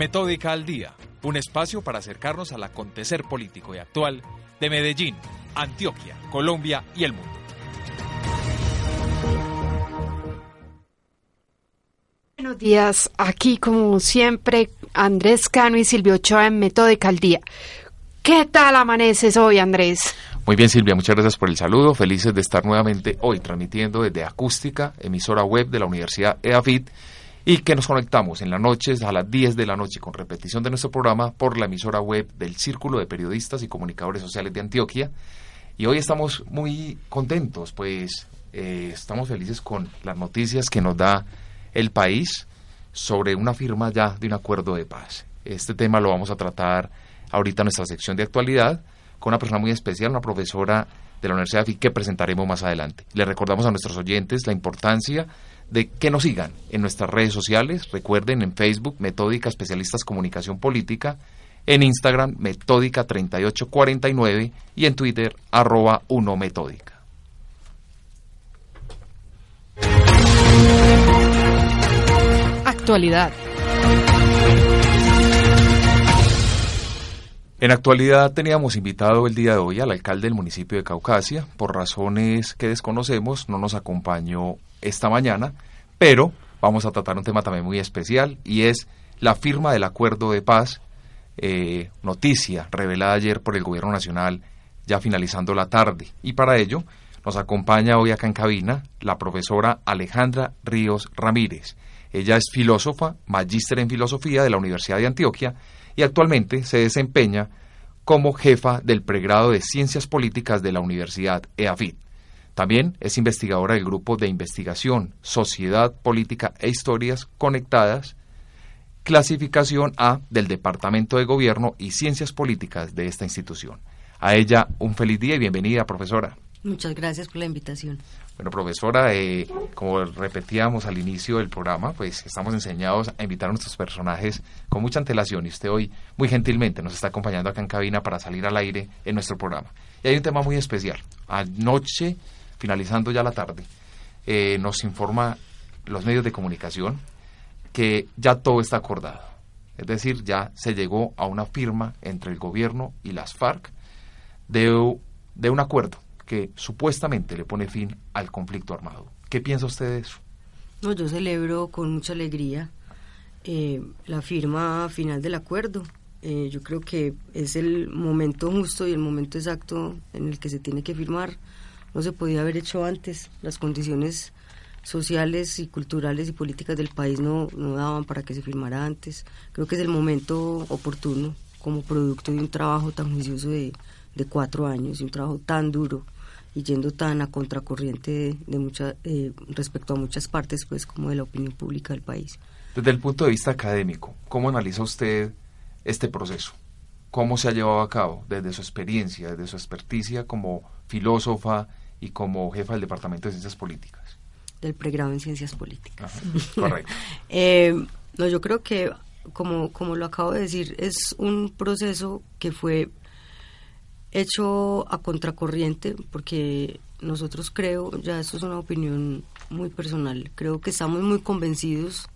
Metódica al Día, un espacio para acercarnos al acontecer político y actual de Medellín, Antioquia, Colombia y el mundo. Buenos días, aquí como siempre Andrés Cano y Silvio Ochoa en Metódica al Día. ¿Qué tal amaneces hoy, Andrés? Muy bien, Silvia, muchas gracias por el saludo. Felices de estar nuevamente hoy transmitiendo desde Acústica, emisora web de la Universidad EAFIT y que nos conectamos en las noches a las 10 de la noche con repetición de nuestro programa por la emisora web del Círculo de Periodistas y Comunicadores Sociales de Antioquia. Y hoy estamos muy contentos, pues eh, estamos felices con las noticias que nos da el país sobre una firma ya de un acuerdo de paz. Este tema lo vamos a tratar ahorita en nuestra sección de actualidad con una persona muy especial, una profesora de la Universidad de FIC que presentaremos más adelante. Le recordamos a nuestros oyentes la importancia de que nos sigan en nuestras redes sociales. Recuerden en Facebook, Metódica Especialistas Comunicación Política, en Instagram, Metódica 3849 y en Twitter, arroba 1 Metódica. Actualidad. En actualidad teníamos invitado el día de hoy al alcalde del municipio de Caucasia. Por razones que desconocemos, no nos acompañó esta mañana, pero vamos a tratar un tema también muy especial y es la firma del acuerdo de paz, eh, noticia revelada ayer por el gobierno nacional ya finalizando la tarde. Y para ello nos acompaña hoy acá en cabina la profesora Alejandra Ríos Ramírez. Ella es filósofa, magíster en filosofía de la Universidad de Antioquia y actualmente se desempeña como jefa del pregrado de Ciencias Políticas de la Universidad EAFIT. También es investigadora del grupo de investigación Sociedad, Política e Historias Conectadas, clasificación A del Departamento de Gobierno y Ciencias Políticas de esta institución. A ella un feliz día y bienvenida, profesora. Muchas gracias por la invitación. Bueno, profesora, eh, como repetíamos al inicio del programa, pues estamos enseñados a invitar a nuestros personajes con mucha antelación y usted hoy muy gentilmente nos está acompañando acá en cabina para salir al aire en nuestro programa. Y hay un tema muy especial. Anoche, finalizando ya la tarde, eh, nos informa los medios de comunicación que ya todo está acordado. Es decir, ya se llegó a una firma entre el gobierno y las FARC de, un acuerdo que supuestamente le pone fin al conflicto armado. ¿Qué piensa usted de eso? No, yo celebro con mucha alegría eh, la firma final del acuerdo. Eh, yo creo que es el momento justo y el momento exacto en el que se tiene que firmar. No se podía haber hecho antes. Las condiciones sociales y culturales y políticas del país no, no daban para que se firmara antes. Creo que es el momento oportuno como producto de un trabajo tan juicioso de, de cuatro años un trabajo tan duro y yendo tan a contracorriente de, mucha, eh, respecto a muchas partes, pues como de la opinión pública del país. Desde el punto de vista académico, ¿cómo analiza usted este proceso? ¿Cómo se ha llevado a cabo desde su experiencia, desde su experticia como filósofa y como jefa del Departamento de Ciencias Políticas? Del pregrado en Ciencias Políticas. correcto. eh, no, yo creo que, como, como lo acabo de decir, es un proceso que fue hecho a contracorriente porque nosotros creo, ya esto es una opinión muy personal, creo que estamos muy convencidos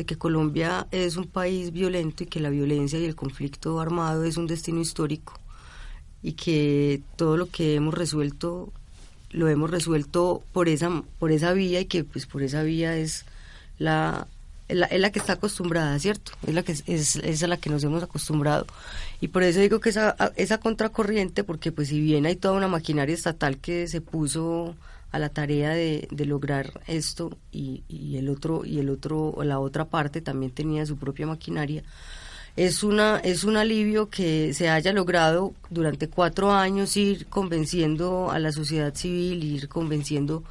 de que Colombia es un país violento y que la violencia y el conflicto armado es un destino histórico y que todo lo que hemos resuelto lo hemos resuelto por esa por esa vía y que pues por esa vía es la es la, que está acostumbrada, ¿cierto? Es la que es, es, a la que nos hemos acostumbrado. Y por eso digo que esa, esa contracorriente, porque pues si bien hay toda una maquinaria estatal que se puso a la tarea de, lograr esto y, y, el otro y el otro la otra parte también tenía su propia maquinaria es una es un alivio que se haya logrado durante cuatro años ir convenciendo a la sociedad civil ir convenciendo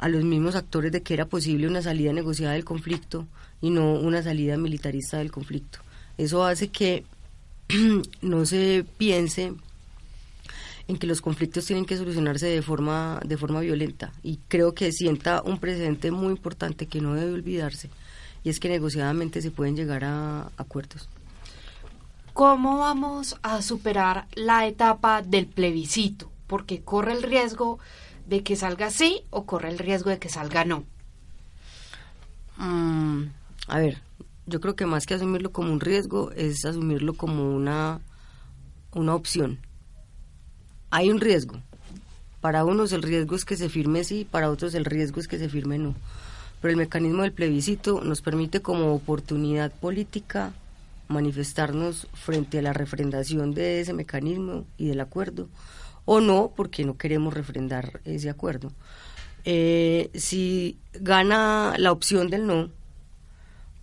a los mismos actores de que era posible una salida negociada del conflicto y no una salida militarista del conflicto. Eso hace que no se piense en que los conflictos tienen que solucionarse de forma de forma violenta y creo que sienta un precedente muy importante que no debe olvidarse y es que negociadamente se pueden llegar a acuerdos. ¿Cómo vamos a superar la etapa del plebiscito? Porque corre el riesgo de que salga sí o corre el riesgo de que salga no. Mm, a ver, yo creo que más que asumirlo como un riesgo es asumirlo como una, una opción. Hay un riesgo. Para unos el riesgo es que se firme sí, para otros el riesgo es que se firme no. Pero el mecanismo del plebiscito nos permite como oportunidad política manifestarnos frente a la refrendación de ese mecanismo y del acuerdo, o no, porque no queremos refrendar ese acuerdo. Eh, si gana la opción del no,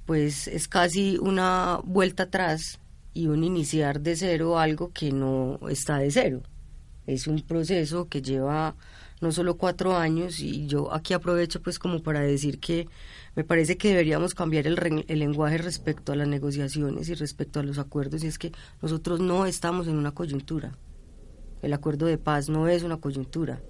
pues es casi una vuelta atrás y un iniciar de cero algo que no está de cero. Es un proceso que lleva no solo cuatro años y yo aquí aprovecho pues como para decir que me parece que deberíamos cambiar el, lenguaje respecto a las negociaciones y respecto a los acuerdos y es que nosotros no estamos en una coyuntura. El acuerdo de paz no es una coyuntura.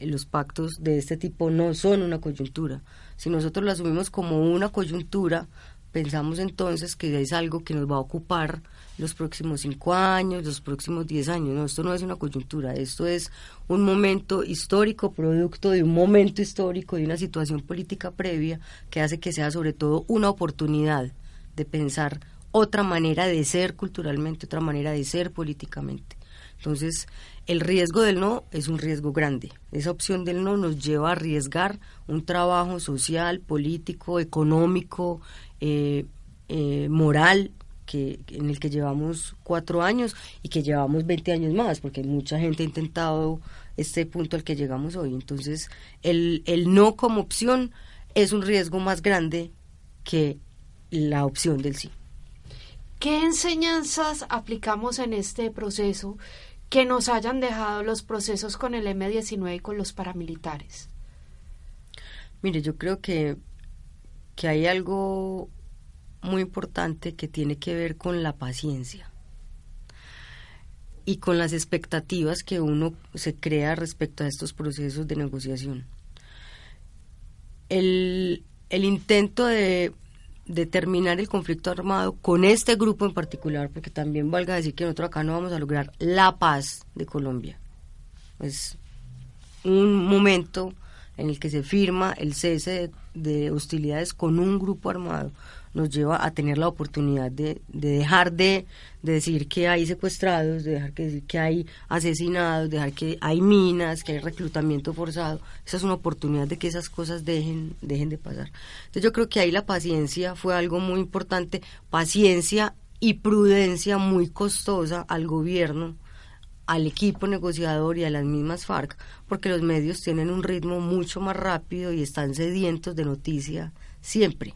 Los pactos de este tipo no son una coyuntura. Si nosotros lo asumimos como una coyuntura, pensamos entonces que es algo que nos va a ocupar los próximos cinco años, los próximos diez años. No, esto no es una coyuntura, esto es un momento histórico, producto de un momento histórico, de una situación política previa que hace que sea sobre todo una oportunidad de pensar otra manera de ser culturalmente, otra manera de ser políticamente. Entonces, el riesgo del no es un riesgo grande. Esa opción del no nos lleva a arriesgar un trabajo social, político, económico, eh, eh, moral que, en el que llevamos cuatro años y que llevamos 20 años más, porque mucha gente ha intentado este punto al que llegamos hoy. Entonces, el, el no como opción es un riesgo más grande que la opción del sí. ¿Qué enseñanzas aplicamos en este proceso que nos hayan dejado los procesos con el M19 y con los paramilitares? Mire, yo creo que, que hay algo muy importante que tiene que ver con la paciencia y con las expectativas que uno se crea respecto a estos procesos de negociación. El, el intento de, de, terminar el conflicto armado con este grupo en particular, porque también valga decir que nosotros acá no vamos a lograr la paz de Colombia. Es un momento en el que se firma el cese de hostilidades con un grupo armado nos lleva a tener la oportunidad de, dejar de, decir que hay secuestrados, de dejar que decir que hay asesinados, de dejar que hay minas, que hay reclutamiento forzado. Esa es una oportunidad de que esas cosas dejen, dejen de pasar. Entonces yo creo que ahí la paciencia fue algo muy importante, paciencia y prudencia muy costosa al gobierno al equipo negociador y a las mismas FARC, porque los medios tienen un ritmo mucho más rápido y están sedientos de noticia siempre.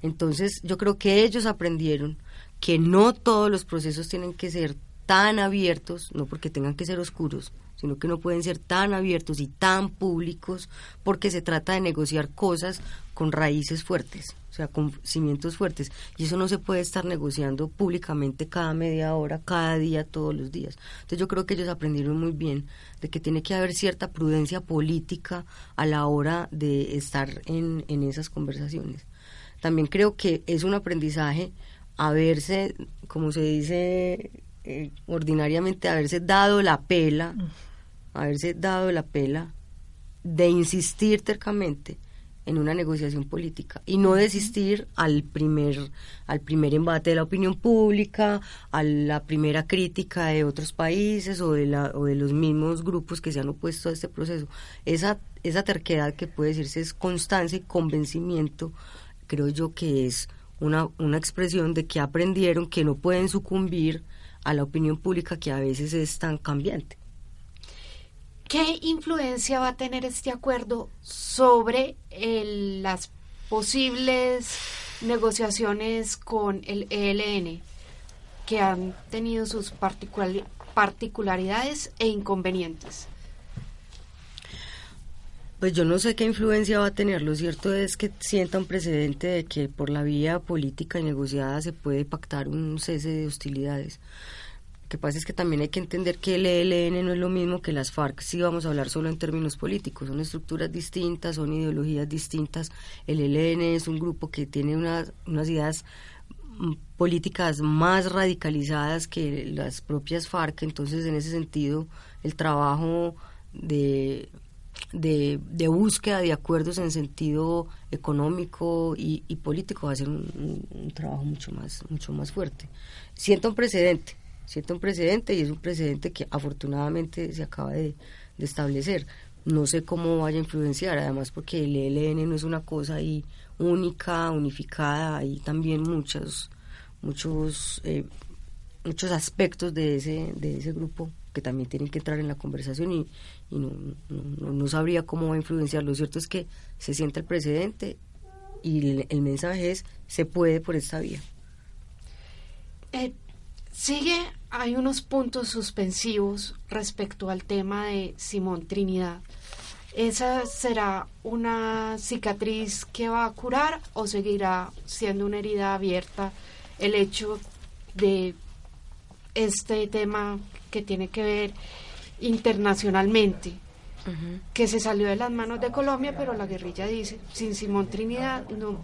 Entonces, yo creo que ellos aprendieron que no todos los procesos tienen que ser tan abiertos, no porque tengan que ser oscuros, sino que no pueden ser tan abiertos y tan públicos porque se trata de negociar cosas con raíces fuertes, o sea, con cimientos fuertes. Y eso no se puede estar negociando públicamente cada media hora, cada día, todos los días. Entonces yo creo que ellos aprendieron muy bien de que tiene que haber cierta prudencia política a la hora de estar en, en esas conversaciones también creo que es un aprendizaje haberse, como se dice eh, ordinariamente, haberse dado la pela, haberse dado la pela de insistir tercamente en una negociación política y no desistir al primer al primer embate de la opinión pública, a la primera crítica de otros países o de la o de los mismos grupos que se han opuesto a este proceso. Esa esa terquedad que puede decirse es constancia y convencimiento creo yo que es una, una expresión de que aprendieron que no pueden sucumbir a la opinión pública que a veces es tan cambiante. ¿Qué influencia va a tener este acuerdo sobre las posibles negociaciones con el ELN que han tenido sus particularidades e inconvenientes? Pues yo no sé qué influencia va a tener. Lo cierto es que sienta un precedente de que por la vía política y negociada se puede pactar un cese de hostilidades. Que pasa es que también hay que entender que el ELN no es lo mismo que las FARC si vamos a hablar solo en términos políticos. Son estructuras distintas, son ideologías distintas. El ELN es un grupo que tiene unas, unas ideas mm, políticas más radicalizadas que las propias FARC. Entonces, en ese sentido, el trabajo de búsqueda de acuerdos en sentido económico y, político va a ser un, trabajo mucho más mucho más fuerte siento un precedente siento un precedente y es un precedente que afortunadamente se acaba de, establecer no sé cómo vaya a influenciar además porque el ELN no es una cosa ahí única unificada hay también muchos muchos eh, muchos aspectos de ese de ese grupo que también tienen que entrar en la conversación y, no, no, sabría cómo va a influenciar. Lo cierto es que se siente el precedente y el, mensaje es, se puede por esta vía. Eh, sigue, hay unos puntos suspensivos respecto al tema de Simón Trinidad. ¿Esa será una cicatriz que va a curar o seguirá siendo una herida abierta el hecho de este tema que tiene que ver internacionalmente, que se salió de las manos de Colombia, pero la guerrilla dice, sin Simón Trinidad no,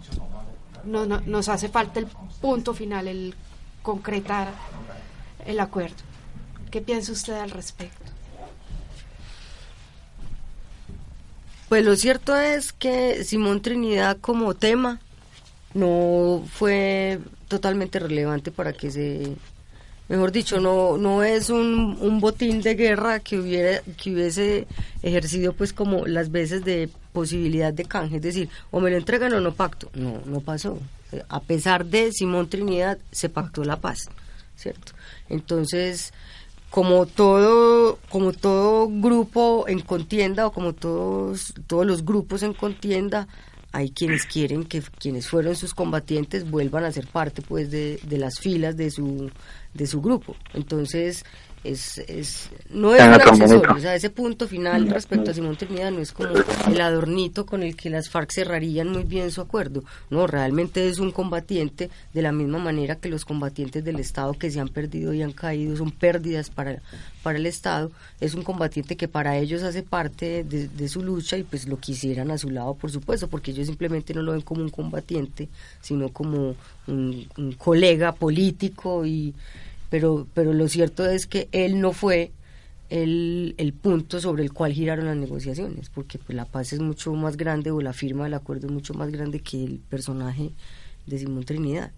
no, nos hace falta el punto final, el concretar el acuerdo. ¿Qué piensa usted al respecto? Pues lo cierto es que Simón Trinidad como tema no fue totalmente relevante para que se mejor dicho, no, no es un, un botín de guerra que hubiera, que hubiese ejercido pues como las veces de posibilidad de canje, es decir, o me lo entregan o no pacto. No, no pasó. A pesar de Simón Trinidad, se pactó la paz, ¿cierto? Entonces, como todo, como todo grupo en contienda o como todos, todos los grupos en contienda, hay quienes quieren que quienes fueron sus combatientes vuelvan a ser parte pues de, de las filas de su de su grupo. Entonces, es, es no es un accesorio, o sea, ese punto final respecto a Simón Trinidad no es como el adornito con el que las FARC cerrarían muy bien su acuerdo, no, realmente es un combatiente de la misma manera que los combatientes del Estado que se han perdido y han caído son pérdidas para, para el Estado, es un combatiente que para ellos hace parte de, su lucha y pues lo quisieran a su lado, por supuesto, porque ellos simplemente no lo ven como un combatiente, sino como un colega político y pero, pero lo cierto es que él no fue el, el punto sobre el cual giraron las negociaciones, porque pues, la paz es mucho más grande o la firma del acuerdo es mucho más grande que el personaje de Simón Trinidad.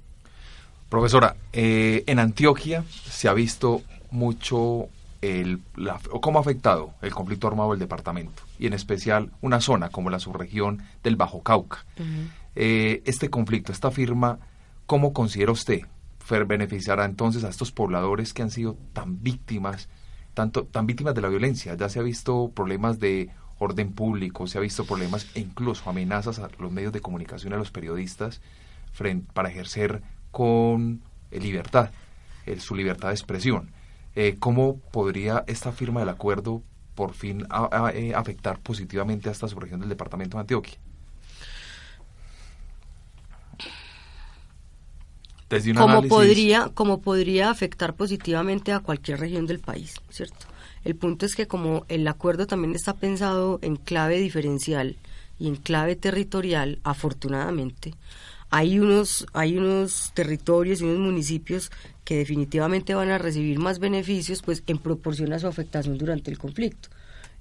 Profesora, eh, en Antioquia se ha visto mucho el, cómo ha afectado el conflicto armado del departamento y en especial una zona como la subregión del Bajo Cauca. Eh, este conflicto, esta firma, ¿cómo considera usted beneficiará entonces a estos pobladores que han sido tan víctimas, tanto, tan víctimas de la violencia. Ya se ha visto problemas de orden público, se ha visto problemas e incluso amenazas a los medios de comunicación, a los periodistas, frente, para ejercer con eh, libertad, su libertad de expresión. Eh, ¿Cómo podría esta firma del acuerdo por fin eh, afectar positivamente a esta subregión del departamento de Antioquia? Como podría como podría afectar positivamente a cualquier región del país, ¿cierto? El punto es que como el acuerdo también está pensado en clave diferencial y en clave territorial, afortunadamente, hay unos hay unos territorios y unos municipios que definitivamente van a recibir más beneficios, pues en proporción a su afectación durante el conflicto.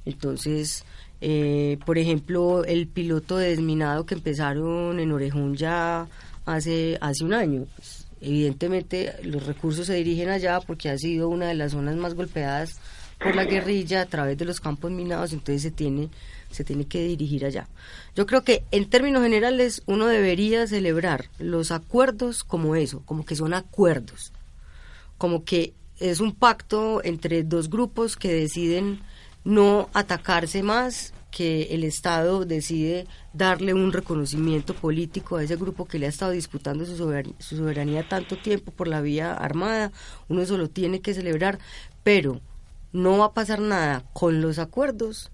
Entonces, eh, por ejemplo, el piloto de desminado que empezaron en Orejón ya hace hace un año. Pues, Evidentemente los recursos se dirigen allá porque ha sido una de las zonas más golpeadas por la guerrilla a través de los campos minados, entonces se tiene se tiene que dirigir allá. Yo creo que en términos generales uno debería celebrar los acuerdos como eso, como que son acuerdos, como que es un pacto entre dos grupos que deciden no atacarse más, que el Estado decide darle un reconocimiento político a ese grupo que le ha estado disputando su soberanía, tanto tiempo por la vía armada, uno eso lo tiene que celebrar, pero no va a pasar nada con los acuerdos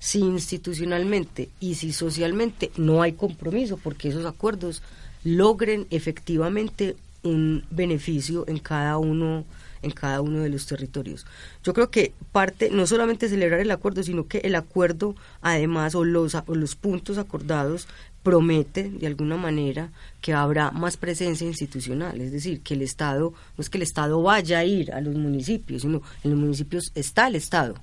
si institucionalmente y si socialmente no hay compromiso porque esos acuerdos logren efectivamente un beneficio en cada uno en cada uno de los territorios. Yo creo que parte no solamente celebrar el acuerdo, sino que el acuerdo además o los, o los puntos acordados promete de alguna manera que habrá más presencia institucional, es decir, que el Estado, no es que el Estado vaya a ir a los municipios, sino en los municipios está el Estado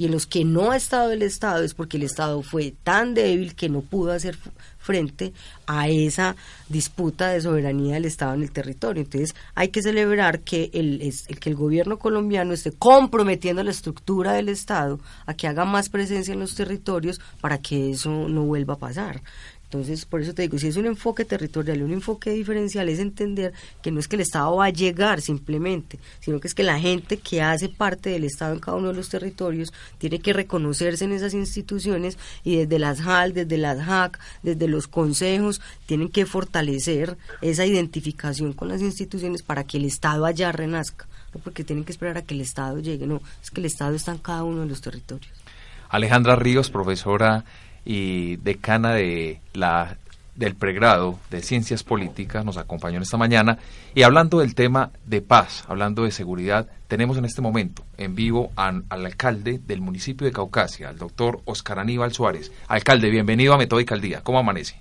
y en los que no ha estado el Estado es porque el Estado fue tan débil que no pudo hacer frente a esa disputa de soberanía del Estado en el territorio. Entonces hay que celebrar que el, que el gobierno colombiano esté comprometiendo la estructura del Estado a que haga más presencia en los territorios para que eso no vuelva a pasar. Entonces, por eso te digo, si es un enfoque territorial, un enfoque diferencial, es entender que no es que el Estado va a llegar simplemente, sino que es que la gente que hace parte del Estado en cada uno de los territorios tiene que reconocerse en esas instituciones y desde las HAL, desde las HAC, desde los consejos, tienen que fortalecer esa identificación con las instituciones para que el Estado allá renazca, no porque tienen que esperar a que el Estado llegue, no, es que el Estado está en cada uno de los territorios. Alejandra Ríos, profesora y decana de la del pregrado de Ciencias Políticas, nos acompañó en esta mañana. Y hablando del tema de paz, hablando de seguridad, tenemos en este momento en vivo al alcalde del municipio de Caucasia, al doctor Oscar Aníbal Suárez. Alcalde, bienvenido a Metódica al Día. ¿Cómo amanece?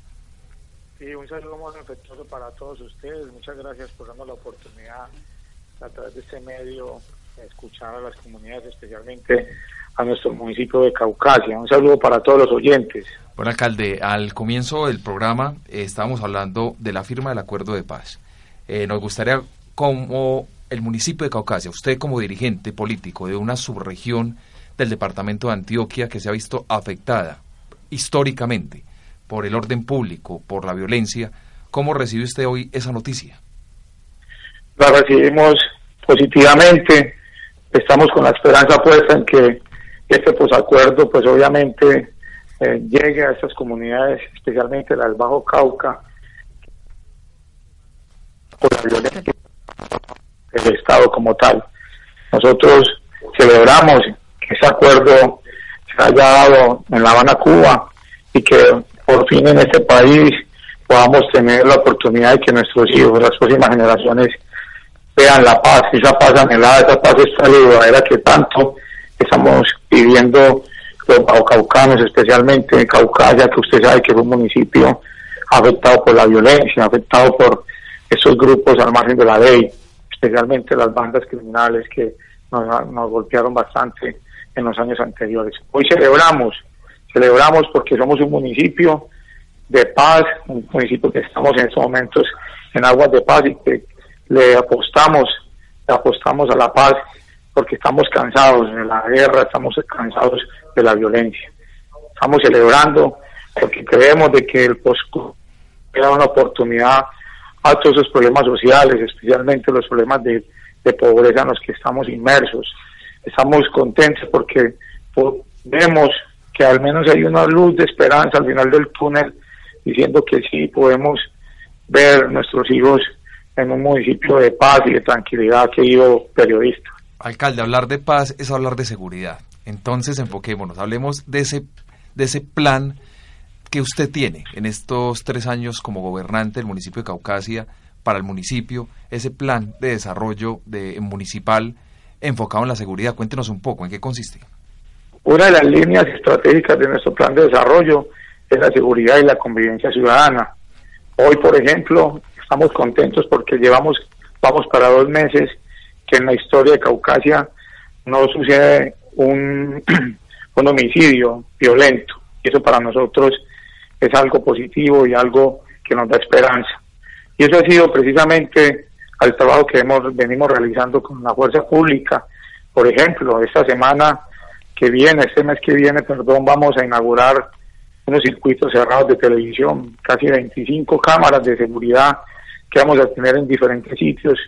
Sí, un saludo muy afectuoso para todos ustedes. Muchas gracias por darnos la oportunidad a través de este medio de escuchar a las comunidades, especialmente a nuestro municipio de Caucasia. Un saludo para todos los oyentes. Bueno, alcalde, al comienzo del programa eh, estábamos hablando de la firma del acuerdo de paz. Eh, nos gustaría, como el municipio de Caucasia, usted como dirigente político de una subregión del departamento de Antioquia que se ha visto afectada históricamente por el orden público, por la violencia, ¿cómo recibe usted hoy esa noticia? La recibimos positivamente, estamos con la esperanza puesta en que este posacuerdo pues obviamente eh, llegue a estas comunidades, especialmente la del Bajo Cauca, por la violencia del Estado como tal. Nosotros celebramos que ese acuerdo se haya dado en La Habana, Cuba, y que por fin en este país podamos tener la oportunidad de que nuestros hijos, las próximas generaciones, vean la paz, esa paz anhelada, esa paz era que tanto estamos viviendo los caucanos, especialmente en Caucasia, que usted sabe que es un municipio afectado por la violencia, afectado por esos grupos al margen de la ley, especialmente las bandas criminales que nos, nos golpearon bastante en los años anteriores. Hoy celebramos, celebramos porque somos un municipio de paz, un municipio que estamos en estos momentos en aguas de paz y que le apostamos, le apostamos a la paz porque estamos cansados de la guerra, estamos cansados de la violencia. Estamos celebrando porque creemos de que el POSCO da una oportunidad a todos esos problemas sociales, especialmente los problemas de, pobreza en los que estamos inmersos. Estamos contentos porque vemos que al menos hay una luz de esperanza al final del túnel, diciendo que sí podemos ver nuestros hijos en un municipio de paz y de tranquilidad, querido periodista. Alcalde, hablar de paz es hablar de seguridad. Entonces, enfoquémonos, hablemos de ese, de ese plan que usted tiene en estos tres años como gobernante del municipio de Caucasia para el municipio, ese plan de desarrollo de, municipal enfocado en la seguridad. Cuéntenos un poco, ¿en qué consiste? Una de las líneas estratégicas de nuestro plan de desarrollo es la seguridad y la convivencia ciudadana. Hoy, por ejemplo, estamos contentos porque llevamos, vamos para dos meses que en la historia de Caucasia no sucede un, un homicidio violento. Y eso para nosotros es algo positivo y algo que nos da esperanza. Y eso ha sido precisamente al trabajo que hemos venimos realizando con la fuerza pública. Por ejemplo, esta semana que viene, este mes que viene, perdón, vamos a inaugurar unos circuitos cerrados de televisión, casi 25 cámaras de seguridad que vamos a tener en diferentes sitios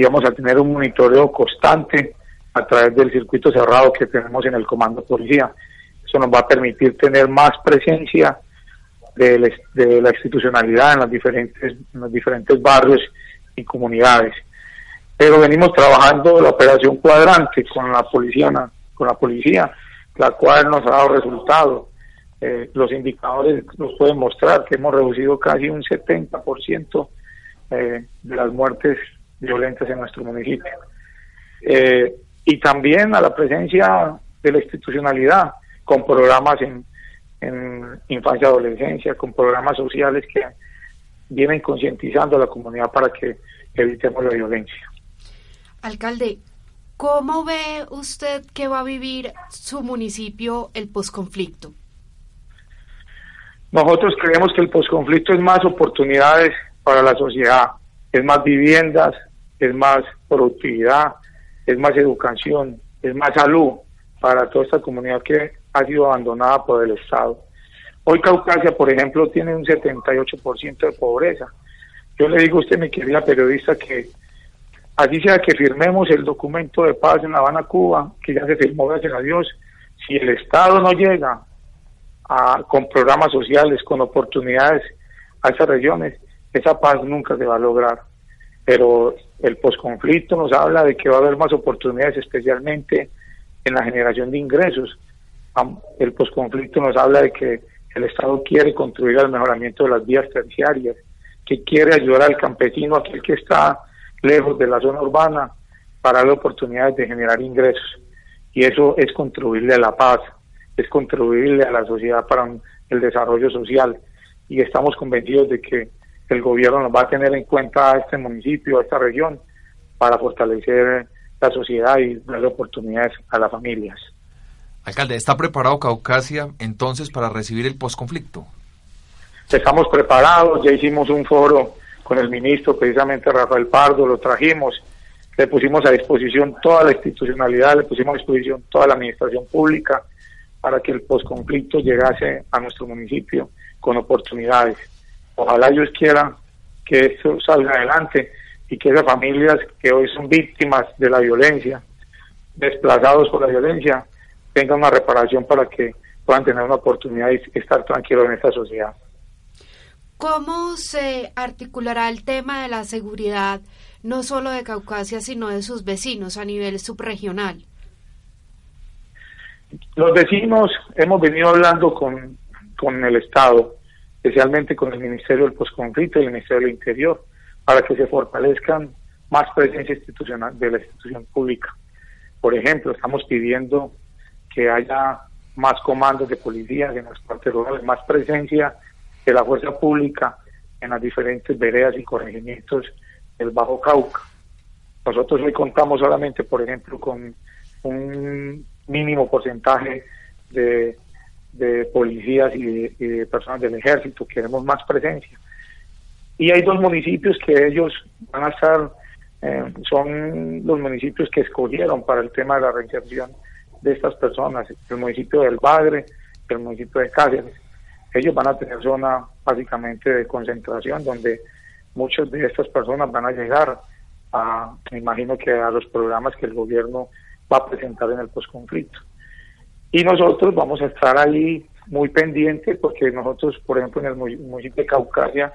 y vamos a tener un monitoreo constante a través del circuito cerrado que tenemos en el comando policía. Eso nos va a permitir tener más presencia de, la institucionalidad en, las diferentes, en los diferentes barrios y comunidades. Pero venimos trabajando la operación cuadrante con la policía, con la policía, la cual nos ha dado resultado. Eh, los indicadores nos pueden mostrar que hemos reducido casi un 70% eh, de las muertes violentas en nuestro municipio. Eh, y también a la presencia de la institucionalidad con programas en, en infancia y adolescencia, con programas sociales que vienen concientizando a la comunidad para que evitemos la violencia. Alcalde, ¿cómo ve usted que va a vivir su municipio el posconflicto? Nosotros creemos que el posconflicto es más oportunidades para la sociedad, es más viviendas, es más productividad, es más educación, es más salud para toda esta comunidad que ha sido abandonada por el Estado. Hoy Caucasia, por ejemplo, tiene un 78% de pobreza. Yo le digo a usted, mi querida periodista, que así sea que firmemos el documento de paz en La Habana, Cuba, que ya se firmó, gracias a Dios, si el Estado no llega a, con programas sociales, con oportunidades a esas regiones, esa paz nunca se va a lograr. Pero el posconflicto nos habla de que va a haber más oportunidades, especialmente en la generación de ingresos. El posconflicto nos habla de que el Estado quiere contribuir al mejoramiento de las vías terciarias, que quiere ayudar al campesino, aquel que está lejos de la zona urbana, para darle oportunidades de generar ingresos. Y eso es contribuirle a la paz, es contribuirle a la sociedad para el desarrollo social. Y estamos convencidos de que el gobierno nos va a tener en cuenta a este municipio, a esta región, para fortalecer la sociedad y darle oportunidades a las familias. Alcalde, ¿está preparado Caucasia entonces para recibir el posconflicto? Estamos preparados, ya hicimos un foro con el ministro, precisamente Rafael Pardo, lo trajimos, le pusimos a disposición toda la institucionalidad, le pusimos a disposición toda la administración pública para que el posconflicto llegase a nuestro municipio con oportunidades. Ojalá Dios quiera que esto salga adelante y que esas familias que hoy son víctimas de la violencia, desplazados por la violencia, tengan una reparación para que puedan tener una oportunidad de estar tranquilos en esta sociedad. ¿Cómo se articulará el tema de la seguridad, no solo de Caucasia, sino de sus vecinos a nivel subregional? Los vecinos hemos venido hablando con, con el Estado, especialmente con el Ministerio del Postconflicto y el Ministerio del Interior, para que se fortalezcan más presencia institucional de la institución pública. Por ejemplo, estamos pidiendo que haya más comandos de policía en las partes rurales, más presencia de la fuerza pública en las diferentes veredas y corregimientos del Bajo Cauca. Nosotros hoy contamos solamente, por ejemplo, con un mínimo porcentaje de, policías y de, personas del ejército, queremos más presencia. Y hay dos municipios que ellos van a estar, eh, son los municipios que escogieron para el tema de la reinserción de estas personas, el municipio del Bagre, el municipio de Cáceres. Ellos van a tener zona básicamente de concentración donde muchas de estas personas van a llegar a, me imagino que a los programas que el gobierno va a presentar en el posconflicto. Y nosotros vamos a estar ahí muy pendientes porque nosotros, por ejemplo, en el municipio de Caucasia,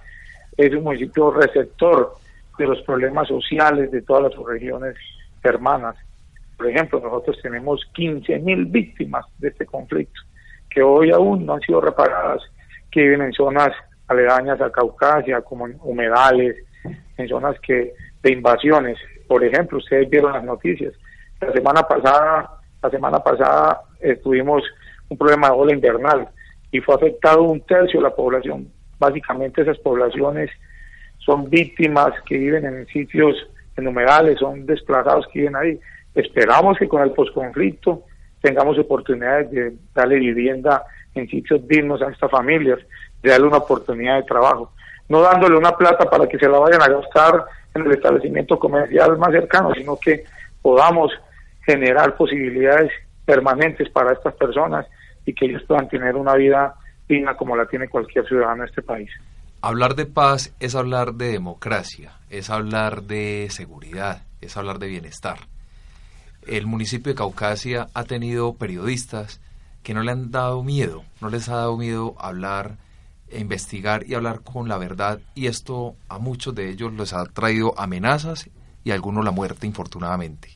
es un municipio receptor de los problemas sociales de todas las regiones hermanas. Por ejemplo, nosotros tenemos 15.000 víctimas de este conflicto que hoy aún no han sido reparadas, que viven en zonas aledañas a Caucasia, como en humedales, en zonas que de invasiones. Por ejemplo, ustedes vieron las noticias. La semana pasada, la semana pasada tuvimos un problema de ola invernal y fue afectado un tercio de la población. Básicamente esas poblaciones son víctimas que viven en sitios en humedales, son desplazados que viven ahí. Esperamos que con el posconflicto tengamos oportunidades de darle vivienda en sitios dignos a estas familias, de darle una oportunidad de trabajo, no dándole una plata para que se la vayan a gastar en el establecimiento comercial más cercano, sino que podamos generar posibilidades permanentes para estas personas y que ellos puedan tener una vida digna como la tiene cualquier ciudadano de este país. Hablar de paz es hablar de democracia, es hablar de seguridad, es hablar de bienestar el municipio de Caucasia ha tenido periodistas que no le han dado miedo, no les ha dado miedo hablar, e investigar y hablar con la verdad y esto a muchos de ellos les ha traído amenazas y a algunos la muerte infortunadamente.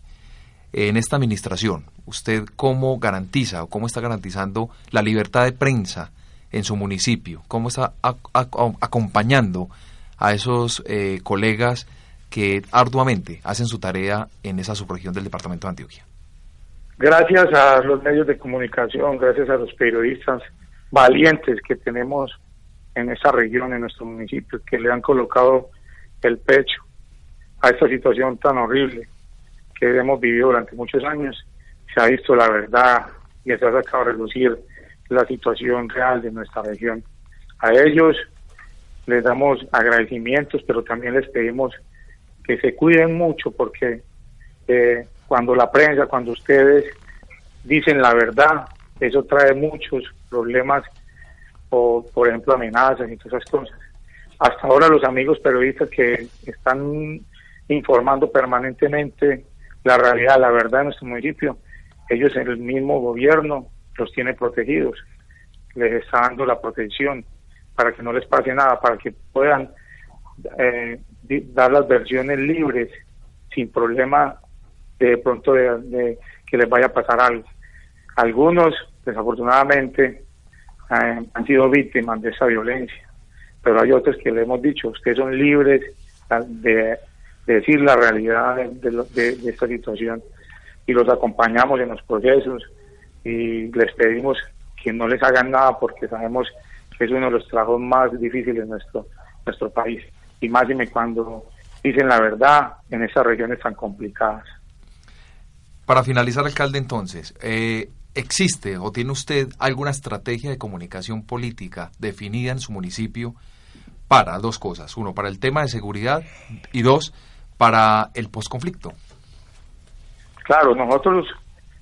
En esta administración, ¿usted cómo garantiza o cómo está garantizando la libertad de prensa en su municipio? ¿Cómo está acompañando a esos eh, colegas que arduamente hacen su tarea en esa subregión del departamento de Antioquia? Gracias a los medios de comunicación, gracias a los periodistas valientes que tenemos en esa región, en nuestro municipio, que le han colocado el pecho a esta situación tan horrible que hemos vivido durante muchos años, se ha visto la verdad y se ha sacado a relucir la situación real de nuestra región. A ellos les damos agradecimientos, pero también les pedimos que se cuiden mucho porque eh, cuando la prensa, cuando ustedes dicen la verdad, eso trae muchos problemas o, por ejemplo, amenazas y todas esas cosas. Hasta ahora los amigos periodistas que están informando permanentemente la realidad, la verdad de nuestro municipio, ellos en el mismo gobierno los tiene protegidos, les está dando la protección para que no les pase nada, para que puedan eh, dar las versiones libres sin problema de pronto de, que les vaya a pasar algo. Algunos, desafortunadamente, eh, han sido víctimas de esa violencia, pero hay otros que le hemos dicho, ustedes son libres de, decir la realidad de, esta situación y los acompañamos en los procesos y les pedimos que no les hagan nada porque sabemos que es uno de los trabajos más difíciles de nuestro, nuestro país y más dime cuando dicen la verdad en esas regiones tan complicadas. Para finalizar, alcalde, entonces, eh, ¿existe o tiene usted alguna estrategia de comunicación política definida en su municipio para dos cosas? Uno, para el tema de seguridad y dos, para el posconflicto. Claro, nosotros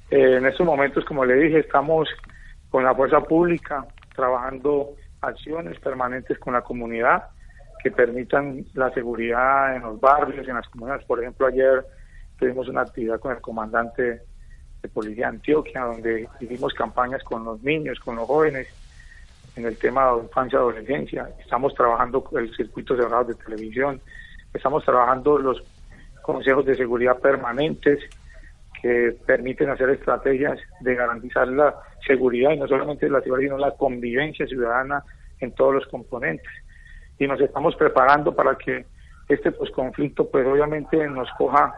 eh, en estos momentos, como le dije, estamos con la fuerza pública trabajando acciones permanentes con la comunidad que permitan la seguridad en los barrios, en las comunidades. Por ejemplo, ayer tuvimos una actividad con el comandante de Policía de Antioquia, donde hicimos campañas con los niños, con los jóvenes, en el tema de infancia y adolescencia. Estamos trabajando el circuito cerrado de televisión, estamos trabajando los consejos de seguridad permanentes que permiten hacer estrategias de garantizar la seguridad y no solamente la seguridad, sino la convivencia ciudadana en todos los componentes y nos estamos preparando para que este pues conflicto pues obviamente nos coja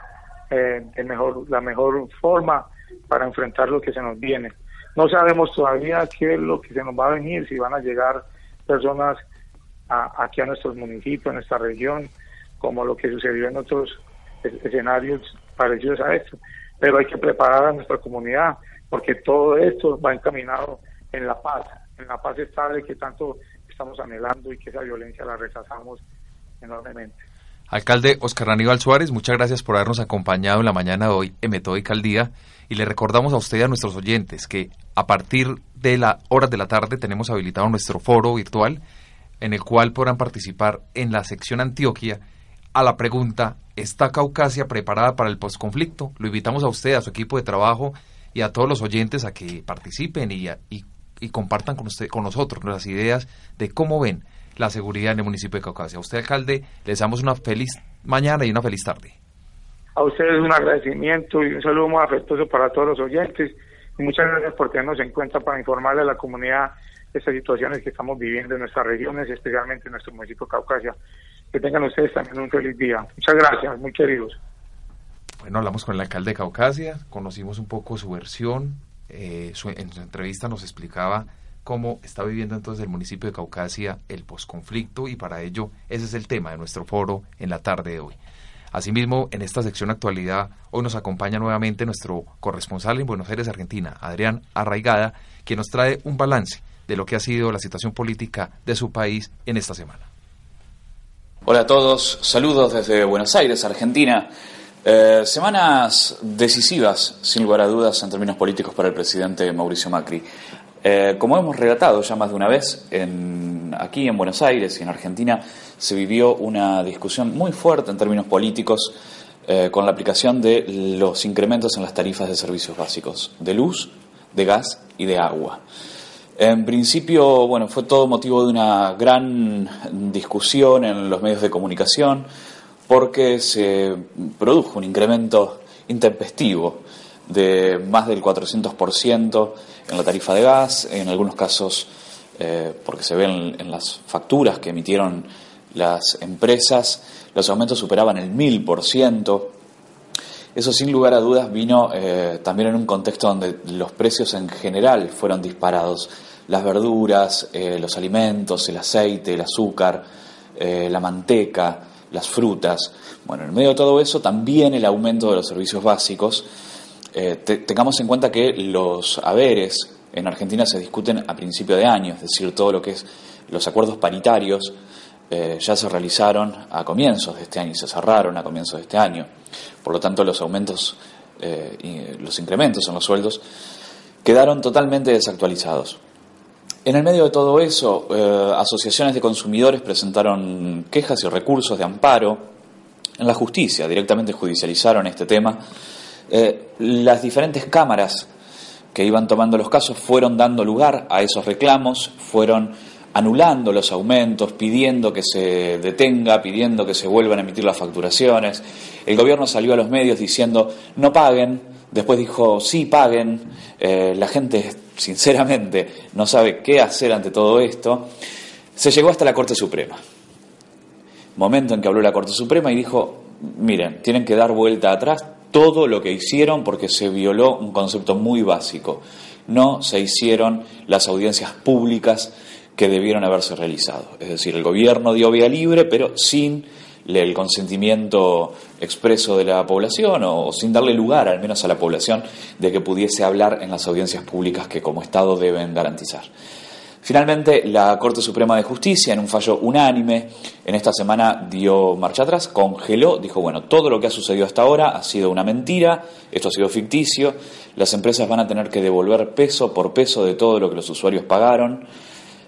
eh, mejor, la mejor forma para enfrentar lo que se nos viene. No sabemos todavía qué es lo que se nos va a venir, si van a llegar personas aquí a nuestros municipios, en nuestra región, como lo que sucedió en otros escenarios parecidos a esto. Pero hay que preparar a nuestra comunidad, porque todo esto va encaminado en la paz, en la paz estable que tanto estamos anhelando y que esa violencia la rechazamos enormemente. Alcalde Oscar Aníbal Suárez, muchas gracias por habernos acompañado en la mañana de hoy en Metódica al Día y le recordamos a usted y a nuestros oyentes que a partir de las horas de la tarde tenemos habilitado nuestro foro virtual en el cual podrán participar en la sección Antioquia a la pregunta ¿Está Caucasia preparada para el posconflicto? Lo invitamos a usted, a su equipo de trabajo y a todos los oyentes a que participen y, y y compartan con usted, con nosotros las ideas de cómo ven la seguridad en el municipio de Caucasia. A usted, alcalde, les damos una feliz mañana y una feliz tarde. A ustedes un agradecimiento y un saludo muy afectuoso para todos los oyentes y muchas gracias por tenernos en cuenta para informarle a la comunidad de estas situaciones que estamos viviendo en nuestras regiones, especialmente en nuestro municipio de Caucasia. Que tengan ustedes también un feliz día. Muchas gracias, muy queridos. Bueno, hablamos con el alcalde de Caucasia, conocimos un poco su versión, eh, en su entrevista nos explicaba cómo está viviendo entonces el municipio de Caucasia el posconflicto y para ello ese es el tema de nuestro foro en la tarde de hoy. Asimismo, en esta sección actualidad, hoy nos acompaña nuevamente nuestro corresponsal en Buenos Aires, Argentina, Adrián Arraigada, quien nos trae un balance de lo que ha sido la situación política de su país en esta semana. Hola a todos, saludos desde Buenos Aires, Argentina. Eh, semanas decisivas, sin lugar a dudas, en términos políticos para el presidente Mauricio Macri. Eh, como hemos relatado ya más de una vez, en, aquí en Buenos Aires y en Argentina se vivió una discusión muy fuerte en términos políticos eh, con la aplicación de los incrementos en las tarifas de servicios básicos, de luz, de gas y de agua. En principio, bueno, fue todo motivo de una gran discusión en los medios de comunicación, porque se produjo un incremento intempestivo de más del 400% en la tarifa de gas, en algunos casos, eh, porque se ven en las facturas que emitieron las empresas, los aumentos superaban el 1000%. Eso sin lugar a dudas vino eh, también en un contexto donde los precios en general fueron disparados. Las verduras, eh, los alimentos, el aceite, el azúcar, la manteca, las frutas. Bueno, en medio de todo eso también el aumento de los servicios básicos. Eh, tengamos en cuenta que los haberes en Argentina se discuten a principio de año, es decir, todo lo que es los acuerdos paritarios eh, ya se realizaron a comienzos de este año y se cerraron a comienzos de este año. Por lo tanto, los aumentos, eh, y los incrementos en los sueldos quedaron totalmente desactualizados. En el medio de todo eso, eh, asociaciones de consumidores presentaron quejas y recursos de amparo en la justicia, directamente judicializaron este tema. Eh, las diferentes cámaras que iban tomando los casos fueron dando lugar a esos reclamos, fueron anulando los aumentos, pidiendo que se detenga, pidiendo que se vuelvan a emitir las facturaciones. El gobierno salió a los medios diciendo no paguen, después dijo sí paguen, eh, la gente sinceramente no sabe qué hacer ante todo esto, se llegó hasta la Corte Suprema. Momento en que habló la Corte Suprema y dijo, miren, tienen que dar vuelta atrás todo lo que hicieron porque se violó un concepto muy básico. No se hicieron las audiencias públicas que debieron haberse realizado. Es decir, el gobierno dio vía libre, pero sin el consentimiento expreso de la población o sin darle lugar al menos a la población de que pudiese hablar en las audiencias públicas que como Estado deben garantizar. Finalmente, la Corte Suprema de Justicia, en un fallo unánime, en esta semana dio marcha atrás, congeló, dijo, bueno, todo lo que ha sucedido hasta ahora ha sido una mentira, esto ha sido ficticio, las empresas van a tener que devolver peso por peso de todo lo que los usuarios pagaron,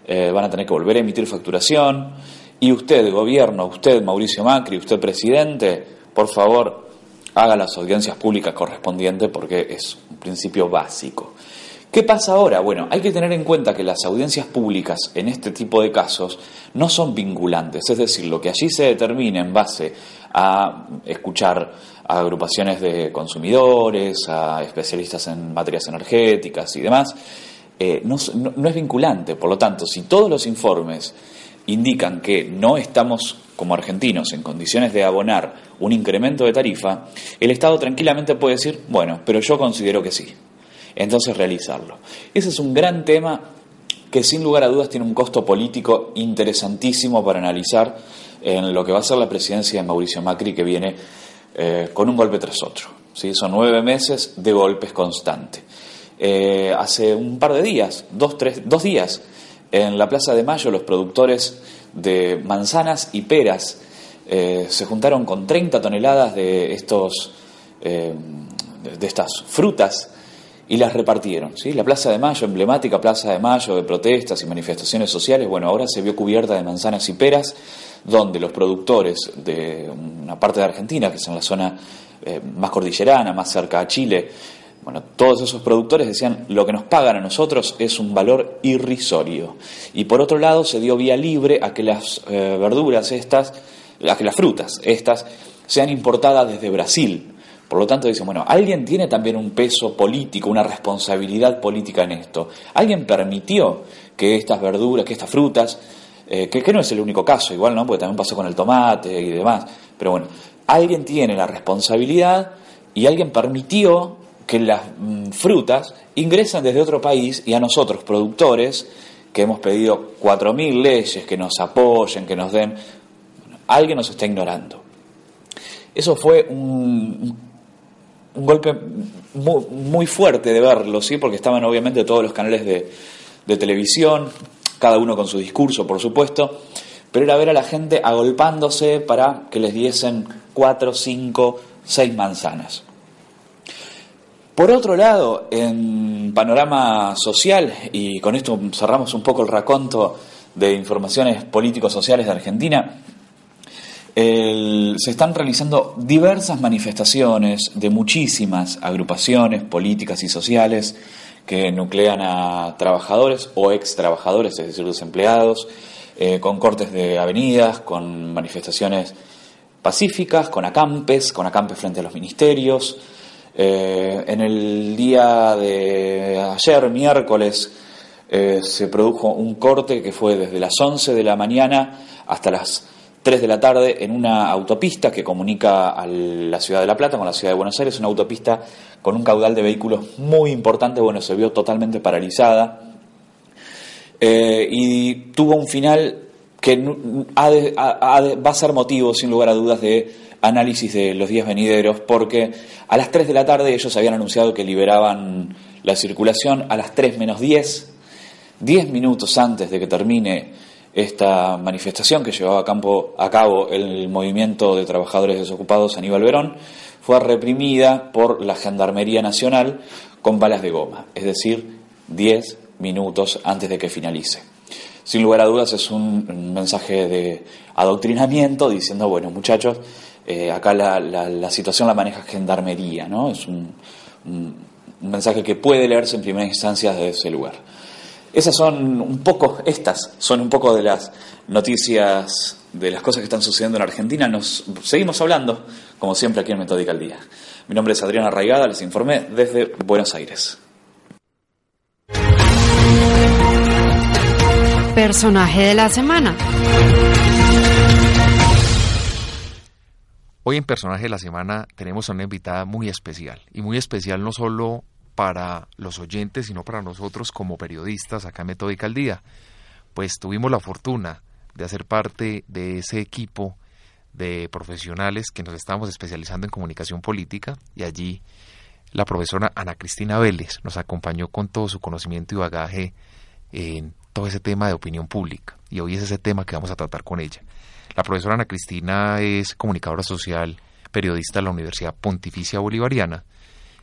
eh, van a tener que volver a emitir facturación, y usted, gobierno, usted, Mauricio Macri, usted, presidente, por favor, haga las audiencias públicas correspondientes porque es un principio básico. ¿Qué pasa ahora? Bueno, hay que tener en cuenta que las audiencias públicas en este tipo de casos no son vinculantes, es decir, lo que allí se determina en base a escuchar a agrupaciones de consumidores, a especialistas en materias energéticas y demás, eh, no es vinculante. Por lo tanto, si todos los informes indican que no estamos como argentinos en condiciones de abonar un incremento de tarifa, el Estado tranquilamente puede decir, bueno, pero yo considero que sí. Entonces realizarlo. Ese es un gran tema que sin lugar a dudas tiene un costo político interesantísimo para analizar en lo que va a ser la presidencia de Mauricio Macri que viene eh, con un golpe tras otro. ¿sí? Son nueve meses de golpes constantes. Eh, hace un par de días, dos, tres, dos días, en la Plaza de Mayo los productores de manzanas y peras eh, se juntaron con 30 toneladas de, estos, eh, de estas frutas y las repartieron. ¿sí? La Plaza de Mayo, emblemática Plaza de Mayo de protestas y manifestaciones sociales, bueno, ahora se vio cubierta de manzanas y peras, donde los productores de una parte de Argentina, que es en la zona eh, más cordillerana, más cerca a Chile, bueno, todos esos productores decían, lo que nos pagan a nosotros es un valor irrisorio. Y por otro lado, se dio vía libre a que las eh, verduras estas, a que las frutas estas, sean importadas desde Brasil. Por lo tanto, dicen, bueno, alguien tiene también un peso político, una responsabilidad política en esto. Alguien permitió que estas verduras, que estas frutas, eh, que, que no es el único caso, igual, ¿no? Porque también pasó con el tomate y demás. Pero bueno, alguien tiene la responsabilidad y alguien permitió que las mm, frutas ingresan desde otro país y a nosotros, productores, que hemos pedido 4.000 leyes que nos apoyen, que nos den, alguien nos está ignorando. Eso fue un, un golpe muy, fuerte de verlo, ¿sí? porque estaban obviamente todos los canales de, de televisión, cada uno con su discurso, por supuesto, pero era ver a la gente agolpándose para que les diesen cuatro, cinco, seis manzanas. Por otro lado, en panorama social, y con esto cerramos un poco el raconto de informaciones políticos sociales de Argentina, se están realizando diversas manifestaciones de muchísimas agrupaciones políticas y sociales que nuclean a trabajadores o ex trabajadores, es decir, desempleados, eh, con cortes de avenidas, con manifestaciones pacíficas, con acampes, con acampes frente a los ministerios, Eh, en el día de ayer, miércoles, eh, se produjo un corte que fue desde las 11 de la mañana hasta las 3 de la tarde en una autopista que comunica a la ciudad de La Plata con la ciudad de Buenos Aires, una autopista con un caudal de vehículos muy importante, bueno, se vio totalmente paralizada eh, y tuvo un final que va a ser motivo, sin lugar a dudas, de análisis de los días venideros, porque a las 3 de la tarde ellos habían anunciado que liberaban la circulación, a las 3 menos 10, 10 minutos antes de que termine esta manifestación que llevaba a, campo, a cabo el movimiento de trabajadores desocupados Aníbal Verón, fue reprimida por la Gendarmería Nacional con balas de goma, es decir, 10 minutos antes de que finalice. Sin lugar a dudas es un, mensaje de adoctrinamiento diciendo, bueno, muchachos, eh, acá la, situación la maneja gendarmería, ¿no? Es un, mensaje que puede leerse en primera instancia desde ese lugar. Esas son un poco, estas son un poco de las noticias de las cosas que están sucediendo en Argentina. Nos seguimos hablando, como siempre, aquí en Metódica al Día. Mi nombre es Adriana Arraigada, les informé desde Buenos Aires. Personaje de la semana. Hoy en Personaje de la Semana tenemos a una invitada muy especial, y muy especial no solo para los oyentes, sino para nosotros como periodistas acá en Metódica al Día, pues tuvimos la fortuna de hacer parte de ese equipo de profesionales que nos estábamos especializando en comunicación política, y allí la profesora Ana Cristina Vélez nos acompañó con todo su conocimiento y bagaje en todo ese tema de opinión pública. Y hoy es ese tema que vamos a tratar con ella. La profesora Ana Cristina es comunicadora social, periodista de la Universidad Pontificia Bolivariana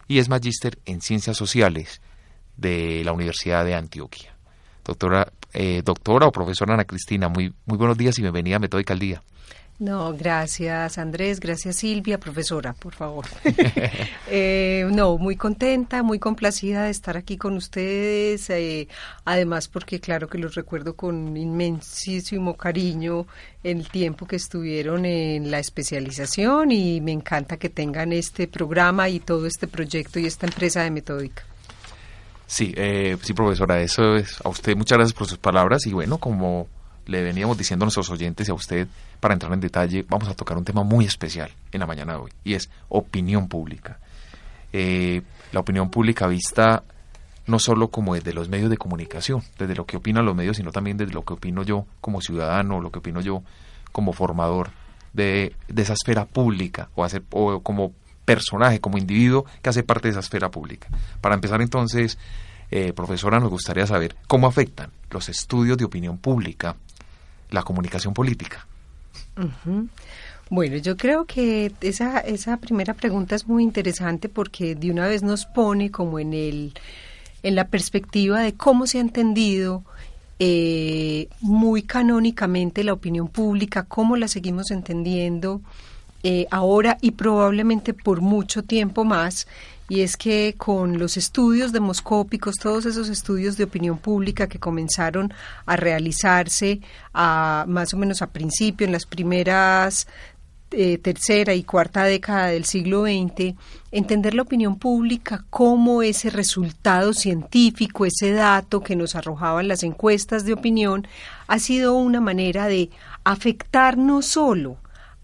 y es magíster en ciencias sociales de la Universidad de Antioquia. Doctora, eh, doctora o profesora Ana Cristina, muy, muy buenos días y bienvenida a Metódica al Día. No, gracias Andrés, gracias Silvia, profesora, por favor. Eh, no, muy contenta, muy complacida de estar aquí con ustedes, eh, además porque claro que los recuerdo con inmensísimo cariño el tiempo que estuvieron en la especialización y me encanta que tengan este programa y todo este proyecto y esta empresa de metódica. Sí, eh, sí, profesora, eso es a usted muchas gracias por sus palabras y bueno, como le veníamos diciendo a nuestros oyentes y a usted, para entrar en detalle, vamos a tocar un tema muy especial en la mañana de hoy, y es opinión pública. Eh, la opinión pública vista no solo como desde los medios de comunicación, desde lo que opinan los medios, sino también desde lo que opino yo como ciudadano, lo que opino yo como formador de, esa esfera pública, o, hacer, o como personaje, como individuo que hace parte de esa esfera pública. Para empezar entonces, eh, profesora, nos gustaría saber cómo afectan los estudios de opinión pública la comunicación política? Bueno, yo creo que esa, esa primera pregunta es muy interesante porque de una vez nos pone como en el en la perspectiva de cómo se ha entendido eh, muy canónicamente la opinión pública, cómo la seguimos entendiendo eh, ahora y probablemente por mucho tiempo más y es que con los estudios demoscópicos, todos esos estudios de opinión pública que comenzaron a realizarse a, más o menos a principio, en las primeras eh, tercera y cuarta década del siglo XX, entender la opinión pública como ese resultado científico, ese dato que nos arrojaban las encuestas de opinión, ha sido una manera de afectar no solo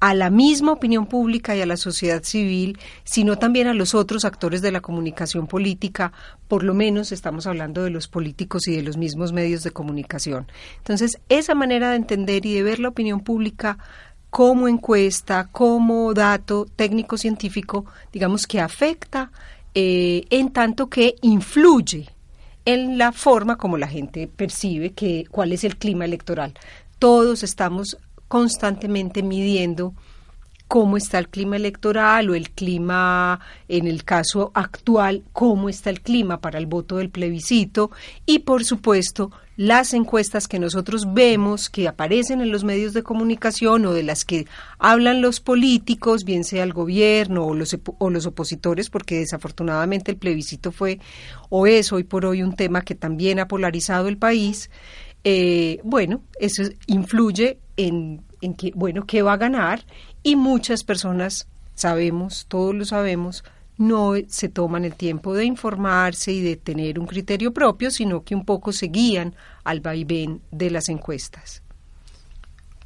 a la misma opinión pública y a la sociedad civil, sino también a los otros actores de la comunicación política, por lo menos estamos hablando de los políticos y de los mismos medios de comunicación. Entonces, esa manera de entender y de ver la opinión pública como encuesta, como dato técnico científico, digamos que afecta eh, en tanto que influye en la forma como la gente percibe que cuál es el clima electoral. Todos estamos constantemente midiendo cómo está el clima electoral o el clima, en el caso actual, cómo está el clima para el voto del plebiscito y, por supuesto, las encuestas que nosotros vemos que aparecen en los medios de comunicación o de las que hablan los políticos, bien sea el gobierno o los, o los opositores, porque desafortunadamente el plebiscito fue o es hoy por hoy un tema que también ha polarizado el país, eh, bueno, eso influye en, en que, bueno, qué va a ganar y muchas personas sabemos, todos lo sabemos, no se toman el tiempo de informarse y de tener un criterio propio, sino que un poco se guían al vaivén de las encuestas.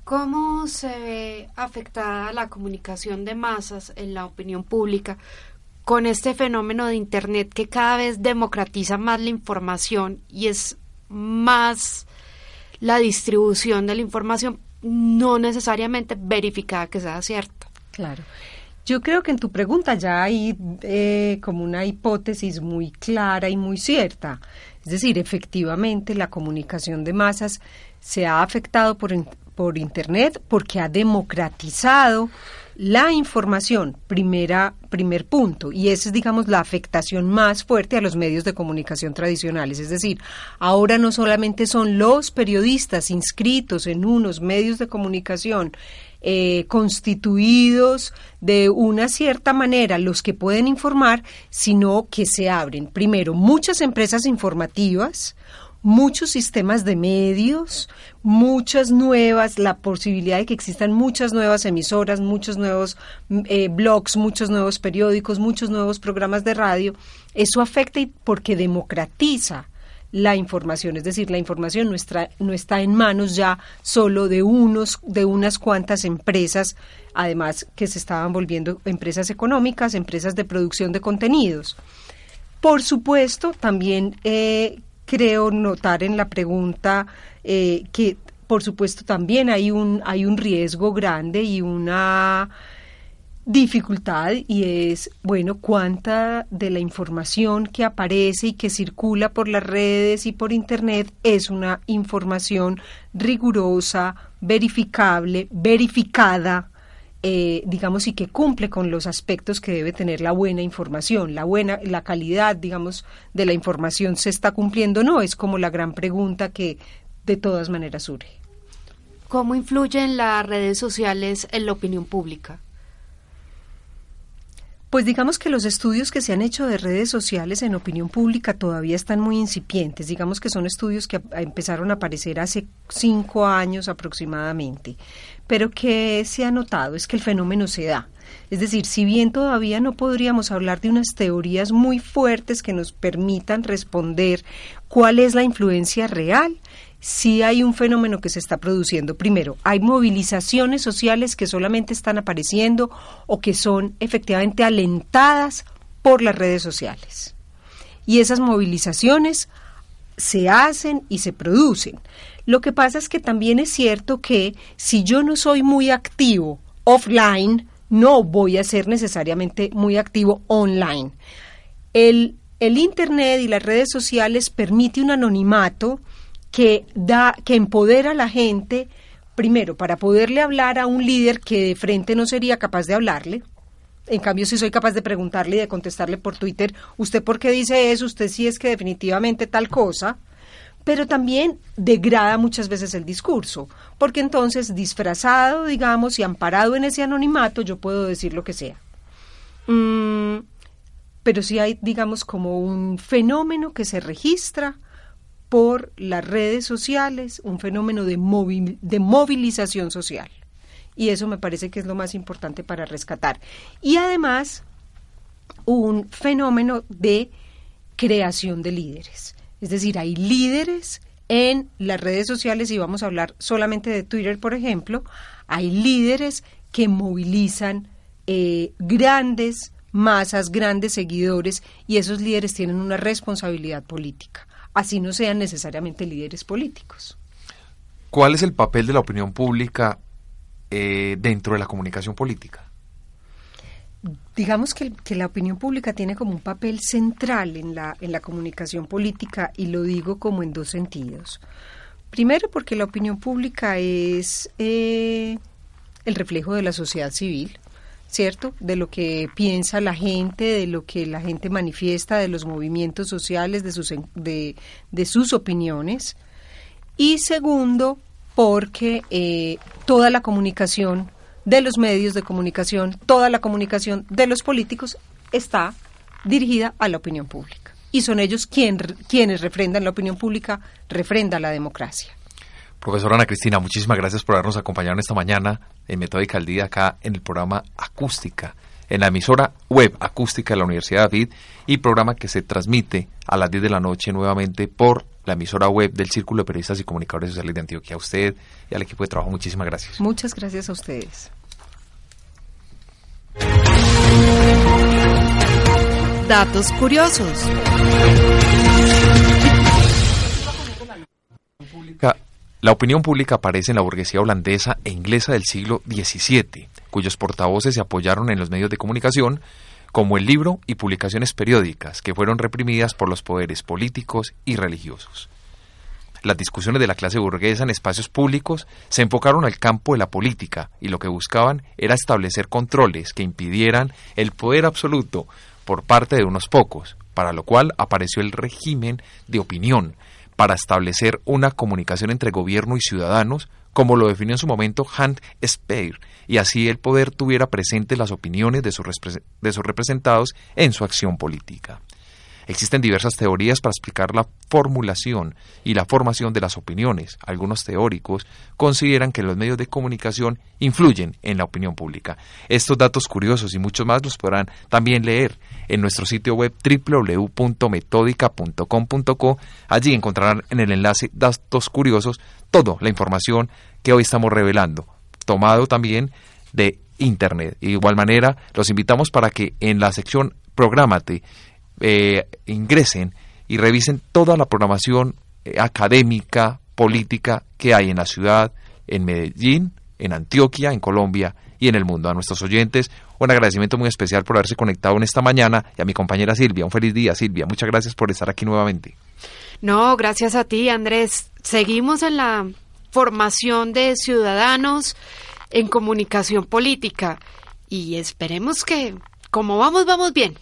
¿Cómo se ve afectada la comunicación de masas en la opinión pública con este fenómeno de Internet que cada vez democratiza más la información y es más la distribución de la información no necesariamente verificada que sea cierta? Claro. Yo creo que en tu pregunta ya hay eh, como una hipótesis muy clara y muy cierta. Es decir, efectivamente la comunicación de masas se ha afectado por, por Internet porque ha democratizado la información, primera, primer punto, y esa es, digamos, la afectación más fuerte a los medios de comunicación tradicionales. Es decir, ahora no solamente son los periodistas inscritos en unos medios de comunicación eh, constituidos de una cierta manera los que pueden informar, sino que se abren, primero, muchas empresas informativas, muchos sistemas de medios, muchas nuevas, la posibilidad de que existan muchas nuevas emisoras, muchos nuevos mm, eh, blogs, muchos nuevos periódicos, muchos nuevos programas de radio, eso afecta porque democratiza la información, es decir, la información no está, no está en manos ya solo de unos, de unas cuantas empresas, además que se estaban volviendo empresas económicas, empresas de producción de contenidos. Por supuesto, también eh, creo notar en la pregunta eh, que por supuesto también hay un hay un riesgo grande y una dificultad y es bueno cuánta de la información que aparece y que circula por las redes y por internet es una información rigurosa verificable verificada eh, digamos, y que cumple con los aspectos que debe tener la buena información, la buena, la calidad, digamos, de la información se está cumpliendo, no, es como la gran pregunta que de todas maneras surge. ¿Cómo influyen las redes sociales en la opinión pública? Pues digamos que los estudios que se han hecho de redes sociales en opinión pública todavía están muy incipientes. Digamos que son estudios que empezaron a aparecer hace cinco años aproximadamente. Pero que se ha notado es que el fenómeno se da. Es decir, si bien todavía no podríamos hablar de unas teorías muy fuertes que nos permitan responder cuál es la influencia real, sí hay un fenómeno que se está produciendo. Primero, hay movilizaciones sociales que solamente están apareciendo o que son efectivamente alentadas por las redes sociales. Y esas movilizaciones se hacen y se producen. Lo que pasa es que también es cierto que si yo no soy muy activo offline, no voy a ser necesariamente muy activo online. El, el Internet y las redes sociales permite un anonimato que da, que empodera a la gente, primero, para poderle hablar a un líder que de frente no sería capaz de hablarle. En cambio, si soy capaz de preguntarle y de contestarle por Twitter, ¿usted por qué dice eso? Usted sí es que definitivamente tal cosa. Pero también degrada muchas veces el discurso, porque entonces disfrazado, digamos, y amparado en ese anonimato, yo puedo decir lo que sea. Mm, pero sí hay, digamos, como un fenómeno que se registra por las redes sociales, un fenómeno de, de movilización social. Y eso me parece que es lo más importante para rescatar. Y además, un fenómeno de creación de líderes. Es decir, hay líderes en las redes sociales, y vamos a hablar solamente de Twitter, por ejemplo, hay líderes que movilizan eh, grandes masas, grandes seguidores, y esos líderes tienen una responsabilidad política así no sean necesariamente líderes políticos. ¿Cuál es el papel de la opinión pública eh, dentro de la comunicación política? Digamos que, la opinión pública tiene como un papel central en la, en la comunicación política y lo digo como en dos sentidos. Primero porque la opinión pública es eh, el reflejo de la sociedad civil, ¿cierto? De lo que piensa la gente, de lo que la gente manifiesta, de los movimientos sociales, de sus, de, sus opiniones. Y segundo, porque eh, toda la comunicación de los medios de comunicación, toda la comunicación de los políticos está dirigida a la opinión pública. Y son ellos quien, quienes refrendan la opinión pública, refrenda la democracia. Profesora Ana Cristina, muchísimas gracias por habernos acompañado esta mañana en Metódica al Día acá en el programa Acústica en la emisora web acústica de la Universidad de David y programa que se transmite a las 10 de la noche nuevamente por la emisora web del Círculo de Periodistas y Comunicadores Sociales de Antioquia. A usted y al equipo de trabajo, muchísimas gracias. Muchas gracias a ustedes. Datos curiosos. La opinión pública aparece en la burguesía holandesa e inglesa del siglo XVII, cuyos portavoces se apoyaron en los medios de comunicación, como el libro y publicaciones periódicas, que fueron reprimidas por los poderes políticos y religiosos. Las discusiones de la clase burguesa en espacios públicos se enfocaron al campo de la política y lo que buscaban era establecer controles que impidieran el poder absoluto por parte de unos pocos, para lo cual apareció el régimen de opinión, para establecer una comunicación entre gobierno y ciudadanos, como lo definió en su momento Hans Speer, y así el poder tuviera presentes las opiniones de sus, de sus representados en su acción política. Existen diversas teorías para explicar la formulación y la formación de las opiniones. Algunos teóricos consideran que los medios de comunicación influyen en la opinión pública. Estos datos curiosos y muchos más los podrán también leer en nuestro sitio web www.metódica.com.co. Allí encontrarán en el enlace Datos Curiosos toda la información que hoy estamos revelando, tomado también de Internet. De igual manera, los invitamos para que en la sección Prográmate eh, ingresen y revisen toda la programación eh, académica, política que hay en la ciudad, en Medellín, en Antioquia, en Colombia y en el mundo. A nuestros oyentes, un agradecimiento muy especial por haberse conectado en esta mañana y a mi compañera Silvia, un feliz día, Silvia. Muchas gracias por estar aquí nuevamente. No, gracias a ti, Andrés. Seguimos en la formación de ciudadanos en comunicación política y esperemos que, como vamos, vamos bien.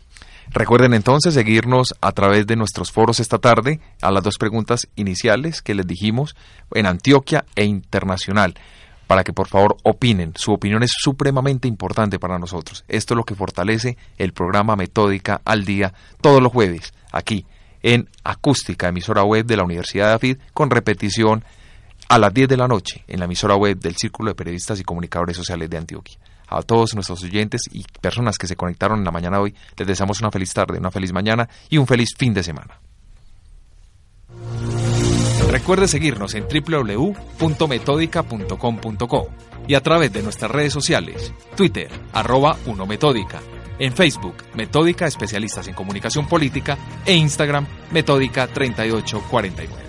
Recuerden entonces seguirnos a través de nuestros foros esta tarde a las dos preguntas iniciales que les dijimos en Antioquia e Internacional para que por favor opinen. Su opinión es supremamente importante para nosotros. Esto es lo que fortalece el programa Metódica al Día todos los jueves aquí en Acústica, emisora web de la Universidad de Afid, con repetición a las 10 de la noche en la emisora web del Círculo de Periodistas y Comunicadores Sociales de Antioquia a todos nuestros oyentes y personas que se conectaron en la mañana de hoy. Les deseamos una feliz tarde, una feliz mañana y un feliz fin de semana. Recuerde seguirnos en www.metodica.com.co y a través de nuestras redes sociales, Twitter, arroba 1Metódica, en Facebook, Metódica Especialistas en Comunicación Política e Instagram, Metódica 3849.